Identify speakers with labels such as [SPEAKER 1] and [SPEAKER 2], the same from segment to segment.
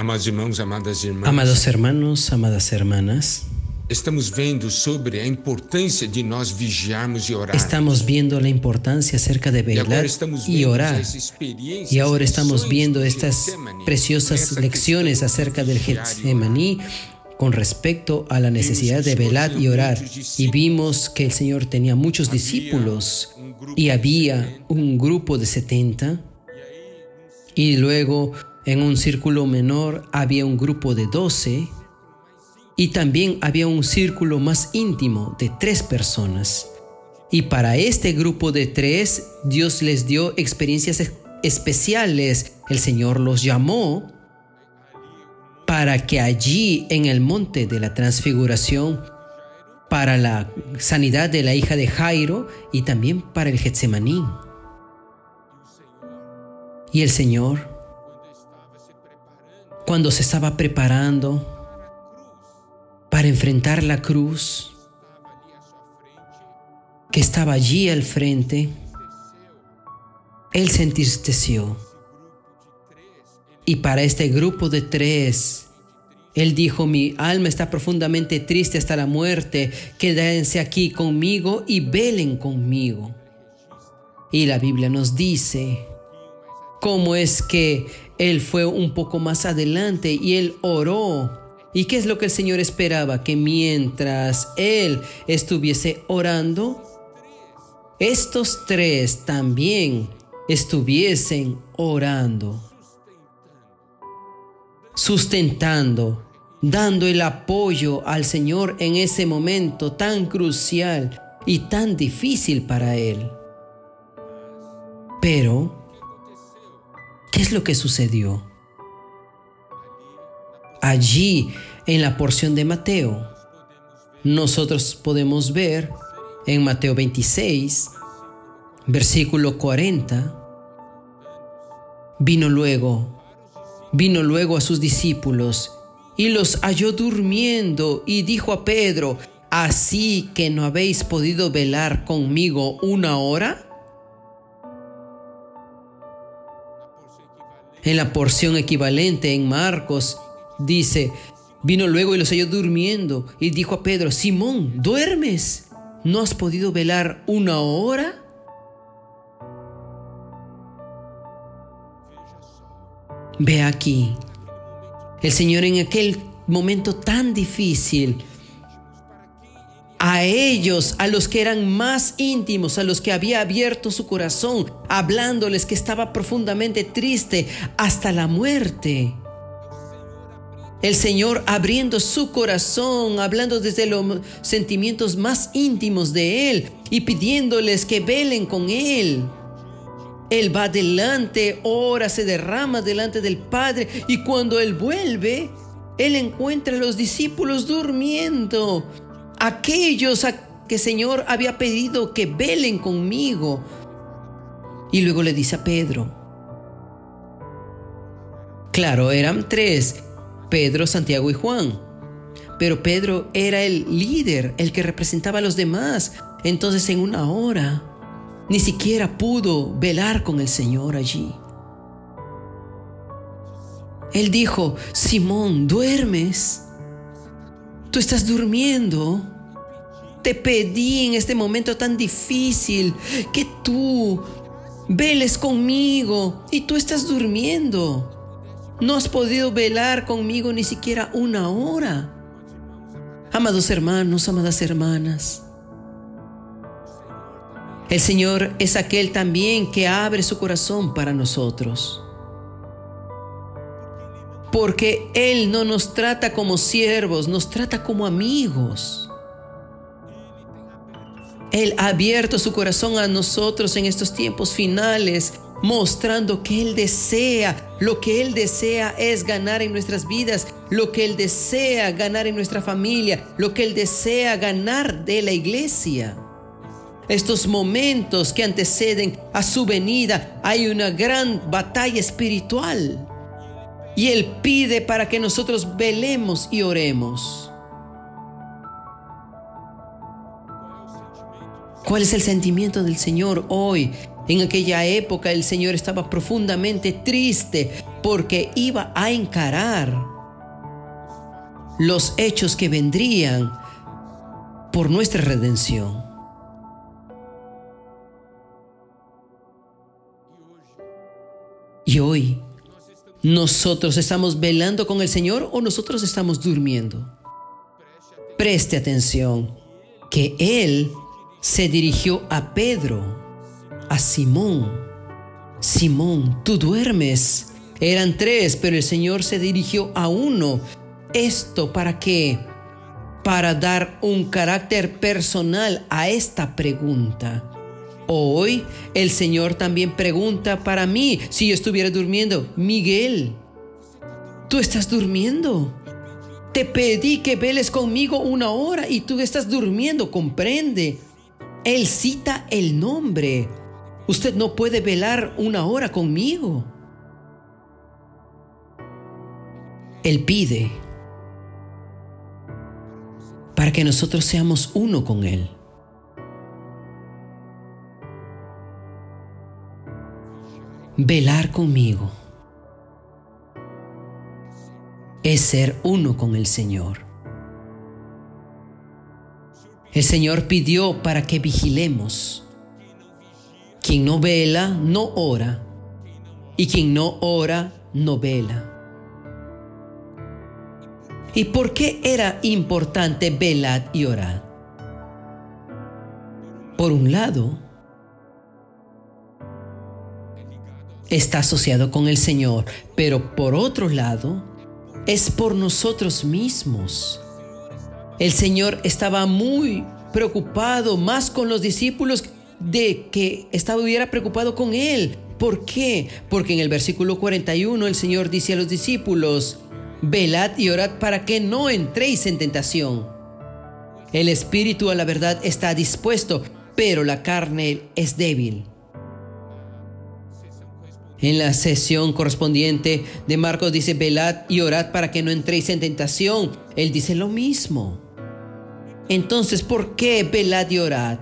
[SPEAKER 1] Amados irmãos, amadas irmãs.
[SPEAKER 2] Amados hermanos, amadas hermanas.
[SPEAKER 1] Estamos vendo sobre a importância de nós vigiarmos e orar.
[SPEAKER 2] Estamos viendo la importancia acerca de velar y orar. Y ahora estamos viendo estas preciosas lecciones acerca del Getsemaní con respecto a la necesidad de velar y orar. Y vimos que el Señor tenía muchos discípulos y había un grupo de 70 y luego en un círculo menor había un grupo de 12 y también había un círculo más íntimo de tres personas. Y para este grupo de tres, Dios les dio experiencias especiales. El Señor los llamó para que allí en el monte de la transfiguración, para la sanidad de la hija de Jairo y también para el Getsemaní. Y el Señor, cuando se estaba preparando para enfrentar la cruz que estaba allí al frente, Él se entristeció. Y para este grupo de tres, Él dijo, mi alma está profundamente triste hasta la muerte, quédense aquí conmigo y velen conmigo. Y la Biblia nos dice cómo es que Él fue un poco más adelante y Él oró ¿Y qué es lo que el Señor esperaba? Que mientras Él estuviese orando, estos tres también estuviesen orando, sustentando, dando el apoyo al Señor en ese momento tan crucial y tan difícil para Él. Pero, ¿qué es lo que sucedió? allí en la porción de Mateo, nosotros podemos ver en Mateo 26, versículo 40, vino luego, vino luego a sus discípulos y los halló durmiendo y dijo a Pedro, ¿así que no habéis podido velar conmigo una hora? En la porción equivalente en Marcos Dice, vino luego y los halló durmiendo y dijo a Pedro, Simón, ¿duermes? ¿No has podido velar una hora? Ve aquí, el Señor en aquel momento tan difícil, a ellos, a los que eran más íntimos, a los que había abierto su corazón, hablándoles que estaba profundamente triste hasta la muerte. El Señor abriendo su corazón, hablando desde los sentimientos más íntimos de Él y pidiéndoles que velen con Él. Él va adelante, ora, se derrama delante del Padre y cuando Él vuelve, Él encuentra a los discípulos durmiendo. Aquellos a que Señor había pedido que velen conmigo. Y luego le dice a Pedro, claro, eran tres Pedro, Santiago y Juan. Pero Pedro era el líder, el que representaba a los demás. Entonces en una hora ni siquiera pudo velar con el Señor allí. Él dijo, Simón, ¿duermes? ¿Tú estás durmiendo? Te pedí en este momento tan difícil que tú veles conmigo y tú estás durmiendo. No has podido velar conmigo ni siquiera una hora. Amados hermanos, amadas hermanas, el Señor es aquel también que abre su corazón para nosotros. Porque Él no nos trata como siervos, nos trata como amigos. Él ha abierto su corazón a nosotros en estos tiempos finales mostrando que Él desea, lo que Él desea es ganar en nuestras vidas, lo que Él desea ganar en nuestra familia, lo que Él desea ganar de la iglesia. Estos momentos que anteceden a su venida, hay una gran batalla espiritual. Y Él pide para que nosotros velemos y oremos. ¿Cuál es el sentimiento del Señor hoy en aquella época el Señor estaba profundamente triste Porque iba a encarar los hechos que vendrían por nuestra redención. Y hoy, ¿nosotros estamos velando con el Señor o nosotros estamos durmiendo? Preste atención que Él se dirigió a Pedro, a Simón. Simón, tú duermes. Eran tres, pero el Señor se dirigió a uno. ¿Esto para qué? Para dar un carácter personal a esta pregunta. Hoy el Señor también pregunta para mí si yo estuviera durmiendo. Miguel, tú estás durmiendo. Te pedí que veles conmigo una hora y tú estás durmiendo, comprende. Él cita el nombre. Usted no puede velar una hora conmigo. Él pide para que nosotros seamos uno con Él. Velar conmigo es ser uno con el Señor. El Señor pidió para que vigilemos. Quien no vela, no ora. Y quien no ora, no vela. ¿Y por qué era importante velar y orar? Por un lado, está asociado con el Señor, pero por otro lado, es por nosotros mismos. El Señor estaba muy preocupado más con los discípulos de que estaba hubiera preocupado con él. ¿Por qué? Porque en el versículo 41 el Señor dice a los discípulos, velad y orad para que no entréis en tentación. El espíritu a la verdad está dispuesto, pero la carne es débil. En la sesión correspondiente de Marcos dice, velad y orad para que no entréis en tentación. Él dice lo mismo. Entonces, ¿por qué velad y orad?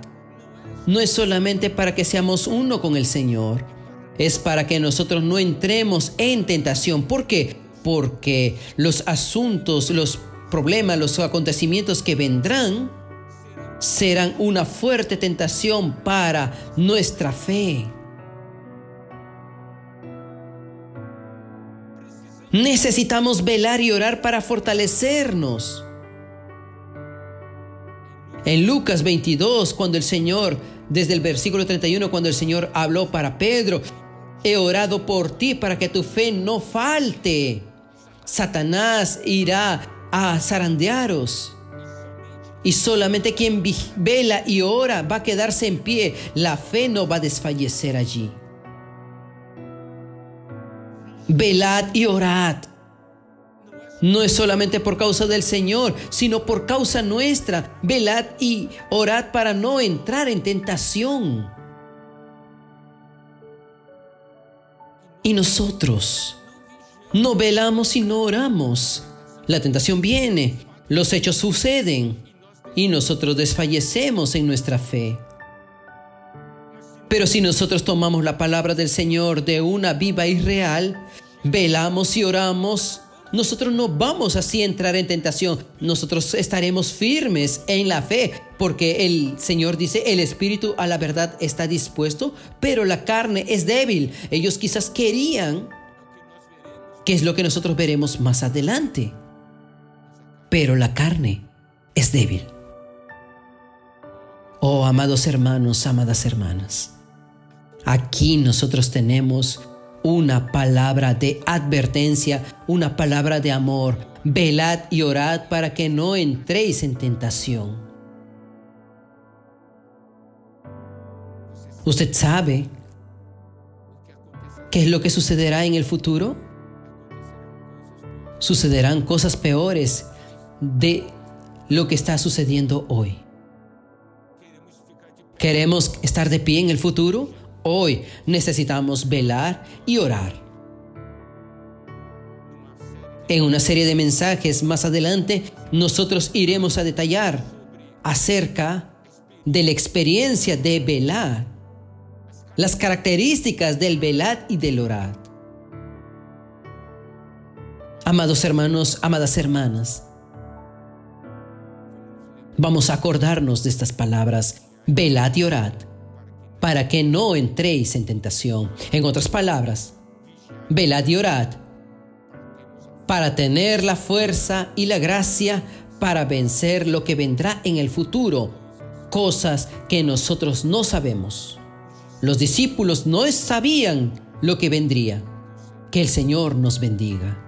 [SPEAKER 2] No es solamente para que seamos uno con el Señor, es para que nosotros no entremos en tentación. ¿Por qué? Porque los asuntos, los problemas, los acontecimientos que vendrán serán una fuerte tentación para nuestra fe. Necesitamos velar y orar para fortalecernos. En Lucas 22, cuando el Señor, desde el versículo 31, cuando el Señor habló para Pedro, he orado por ti para que tu fe no falte. Satanás irá a zarandearos. Y solamente quien vela y ora va a quedarse en pie. La fe no va a desfallecer allí. Velad y orad no es solamente por causa del Señor, sino por causa nuestra. Velad y orad para no entrar en tentación. Y nosotros no velamos y no oramos. La tentación viene, los hechos suceden y nosotros desfallecemos en nuestra fe. Pero si nosotros tomamos la palabra del Señor de una viva y real, velamos y oramos, nosotros no vamos así a entrar en tentación. Nosotros estaremos firmes en la fe, porque el Señor dice, el espíritu a la verdad está dispuesto, pero la carne es débil. Ellos quizás querían, que es lo que nosotros veremos más adelante, pero la carne es débil. Oh, amados hermanos, amadas hermanas, aquí nosotros tenemos una palabra de advertencia, una palabra de amor. Velad y orad para que no entréis en tentación. ¿Usted sabe qué es lo que sucederá en el futuro? Sucederán cosas peores de lo que está sucediendo hoy. ¿Queremos estar de pie en el futuro? Hoy necesitamos velar y orar. En una serie de mensajes más adelante, nosotros iremos a detallar acerca de la experiencia de velar, las características del velar y del orar. Amados hermanos, amadas hermanas, vamos a acordarnos de estas palabras. Velad y orad para que no entréis en tentación. En otras palabras, velad y orad para tener la fuerza y la gracia para vencer lo que vendrá en el futuro, cosas que nosotros no sabemos. Los discípulos no sabían lo que vendría. Que el Señor nos bendiga.